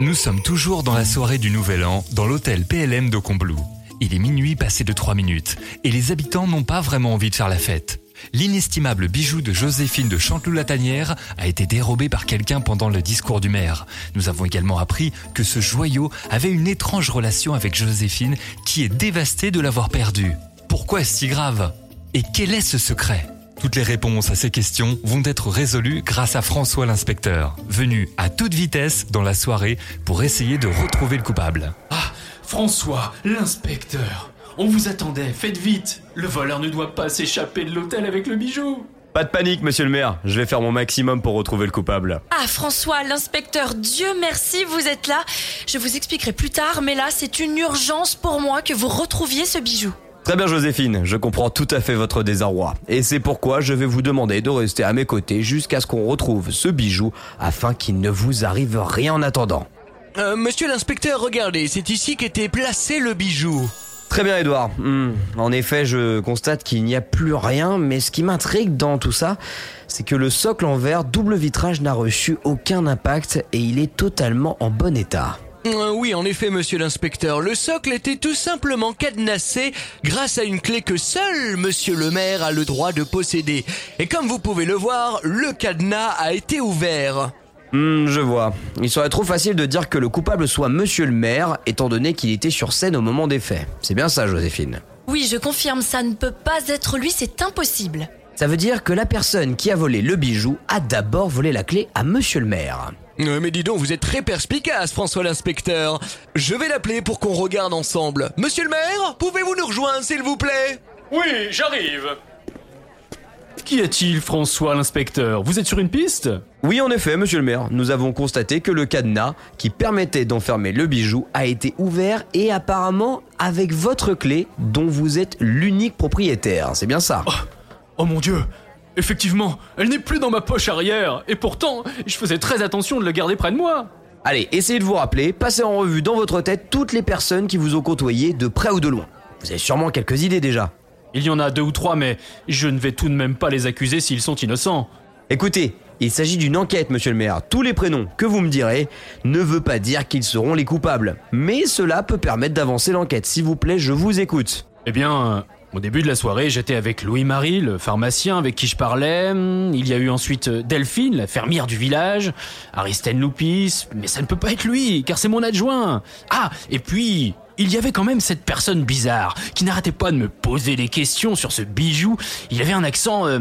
Nous sommes toujours dans la soirée du Nouvel An, dans l'hôtel PLM de Combloux. Il est minuit passé de 3 minutes, et les habitants n'ont pas vraiment envie de faire la fête. L'inestimable bijou de Joséphine de Chanteloup-la-Tanière a été dérobé par quelqu'un pendant le discours du maire. Nous avons également appris que ce joyau avait une étrange relation avec Joséphine qui est dévastée de l'avoir perdu. Pourquoi est-ce si grave? Et quel est ce secret? Toutes les réponses à ces questions vont être résolues grâce à François l'inspecteur, venu à toute vitesse dans la soirée pour essayer de retrouver le coupable. Ah, François, l'inspecteur. On vous attendait, faites vite. Le voleur ne doit pas s'échapper de l'hôtel avec le bijou. Pas de panique, monsieur le maire. Je vais faire mon maximum pour retrouver le coupable. Ah, François, l'inspecteur, Dieu merci, vous êtes là. Je vous expliquerai plus tard, mais là, c'est une urgence pour moi que vous retrouviez ce bijou. Très bien Joséphine, je comprends tout à fait votre désarroi. Et c'est pourquoi je vais vous demander de rester à mes côtés jusqu'à ce qu'on retrouve ce bijou afin qu'il ne vous arrive rien en attendant. Euh, monsieur l'inspecteur, regardez, c'est ici qu'était placé le bijou. Très bien Edouard. Hmm, En effet, je constate qu'il n'y a plus rien, mais ce qui m'intrigue dans tout ça, c'est que le socle en verre double vitrage n'a reçu aucun impact et il est totalement en bon état. Euh, oui, en effet, monsieur l'inspecteur, le socle était tout simplement cadenassé grâce à une clé que seul monsieur le maire a le droit de posséder. Et comme vous pouvez le voir, le cadenas a été ouvert. Hmm, je vois. Il serait trop facile de dire que le coupable soit monsieur le maire, étant donné qu'il était sur scène au moment des faits. C'est bien ça, Joséphine. Oui, je confirme, ça ne peut pas être lui, c'est impossible. Ça veut dire que la personne qui a volé le bijou a d'abord volé la clé à monsieur le maire. Mais dis donc, vous êtes très perspicace, François l'inspecteur. Je vais l'appeler pour qu'on regarde ensemble. Monsieur le maire, pouvez-vous nous rejoindre, s'il vous plaît? Oui, j'arrive. Qu'y a-t-il, François l'inspecteur? Vous êtes sur une piste? Oui, en effet, monsieur le maire, nous avons constaté que le cadenas qui permettait d'enfermer le bijou a été ouvert et apparemment avec votre clé dont vous êtes l'unique propriétaire. C'est bien ça Oh mon dieu Effectivement, elle n'est plus dans ma poche arrière, et pourtant, je faisais très attention de le garder près de moi. Allez, essayez de vous rappeler, passez en revue dans votre tête toutes les personnes qui vous ont côtoyé de près ou de loin. Vous avez sûrement quelques idées déjà. Il y en a deux ou trois, mais je ne vais tout de même pas les accuser s'ils sont innocents. Écoutez, il s'agit d'une enquête, monsieur le maire. Tous les prénoms que vous me direz ne veut pas dire qu'ils seront les coupables. Mais cela peut permettre d'avancer l'enquête. S'il vous plaît, je vous écoute. Eh bien, au début de la soirée, j'étais avec Louis-Marie, le pharmacien avec qui je parlais. Il y a eu ensuite euh, Delphine, la fermière du village. Aristène Loupis, mais ça ne peut pas être lui, car c'est mon adjoint. Ah, et puis... Il y avait quand même cette personne bizarre qui n'arrêtait pas de me poser des questions sur ce bijou. Il avait un accent euh,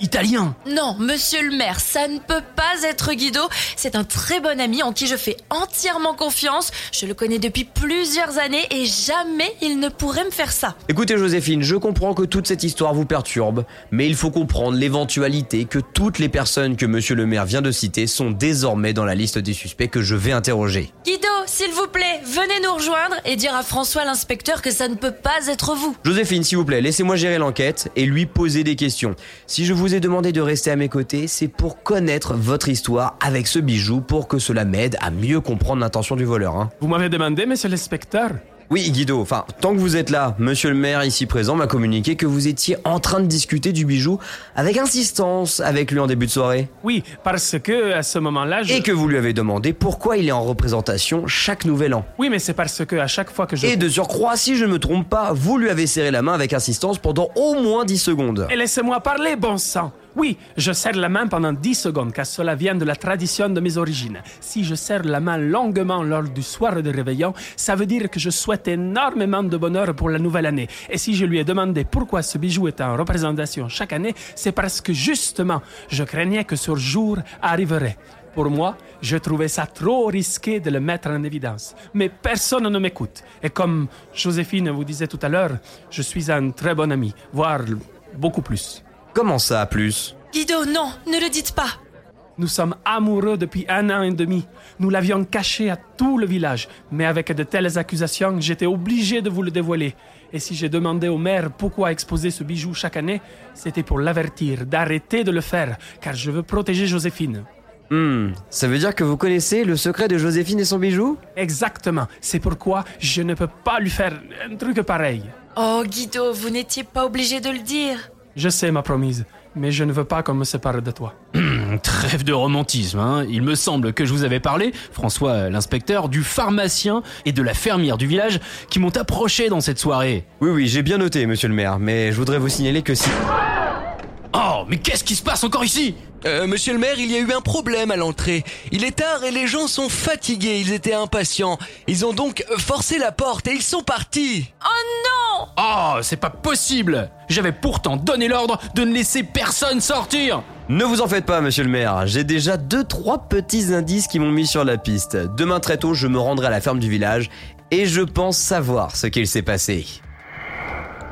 italien. Non, monsieur le maire, ça ne peut pas être Guido. C'est un très bon ami en qui je fais entièrement confiance. Je le connais depuis plusieurs années et jamais il ne pourrait me faire ça. Écoutez Joséphine, je comprends que toute cette histoire vous perturbe, mais il faut comprendre l'éventualité que toutes les personnes que monsieur le maire vient de citer sont désormais dans la liste des suspects que je vais interroger. Guido, s'il vous plaît, venez nous rejoindre et dire à François l'inspecteur que ça ne peut pas être vous. Joséphine, s'il vous plaît, laissez-moi gérer l'enquête et lui poser des questions. Si je vous ai demandé de rester à mes côtés, c'est pour connaître votre histoire avec ce bijou pour que cela m'aide à mieux comprendre l'intention du voleur. Hein. Vous m'avez demandé, monsieur l'inspecteur Oui, Guido, enfin, tant que vous êtes là, monsieur le maire ici présent m'a communiqué que vous étiez en train de discuter du bijou avec insistance avec lui en début de soirée. Oui, parce que à ce moment-là, je... Et que vous lui avez demandé pourquoi il est en représentation chaque nouvel an. Oui, mais c'est parce que à chaque fois que je... Et de surcroît, si je ne me trompe pas, vous lui avez serré la main avec insistance pendant au moins 10 secondes. Et laissez-moi parler, bon sang. Oui, je serre la main pendant 10 secondes, car cela vient de la tradition de mes origines. Si je serre la main longuement lors du soir de réveillon, ça veut dire que je souhaite énormément de bonheur pour la nouvelle année. Et si je lui ai demandé pourquoi ce bijou est en représentation chaque année, c'est parce que justement, je craignais que ce jour arriverait. Pour moi, je trouvais ça trop risqué de le mettre en évidence. Mais personne ne m'écoute. Et comme Joséphine vous disait tout à l'heure, je suis un très bon ami, voire beaucoup plus. Comment ça, plus Guido, non, ne le dites pas. Nous sommes amoureux depuis un an et demi. Nous l'avions caché à tout le village. Mais avec de telles accusations, j'étais obligé de vous le dévoiler. Et si j'ai demandé au maire pourquoi exposer ce bijou chaque année, c'était pour l'avertir d'arrêter de le faire, car je veux protéger Joséphine. Hmm, ça veut dire que vous connaissez le secret de Joséphine et son bijou? Exactement. C'est pourquoi je ne peux pas lui faire un truc pareil. Oh, Guido, vous n'étiez pas obligé de le dire. Je sais, ma promise. mais je ne veux pas qu'on me sépare de toi. Trêve de romantisme, hein. Il me semble que je vous avais parlé, François l'inspecteur, du pharmacien et de la fermière du village qui m'ont approché dans cette soirée. Oui, oui, j'ai bien noté, monsieur le maire, mais je voudrais vous signaler que si... Mais qu'est-ce qui se passe encore ici? Euh, monsieur le maire, il y a eu un problème à l'entrée. Il est tard et les gens sont fatigués, ils étaient impatients. Ils ont donc forcé la porte et ils sont partis. Oh non Oh, c'est pas possible J'avais pourtant donné l'ordre de ne laisser personne sortir Ne vous en faites pas, monsieur le maire, j'ai déjà deux, trois petits indices qui m'ont mis sur la piste. Demain très tôt, je me rendrai à la ferme du village et je pense savoir ce qu'il s'est passé.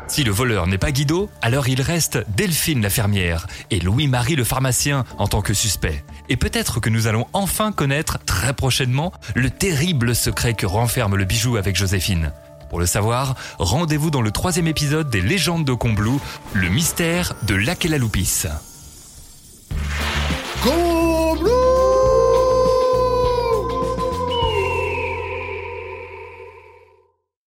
Si le voleur n'est pas Guido, alors il reste Delphine la fermière et Louis-Marie le pharmacien en tant que suspect. Et peut-être que nous allons enfin connaître très prochainement le terrible secret que renferme le bijou avec Joséphine. Pour le savoir, rendez-vous dans le troisième épisode des Légendes de Combloux, le mystère de l'Aquila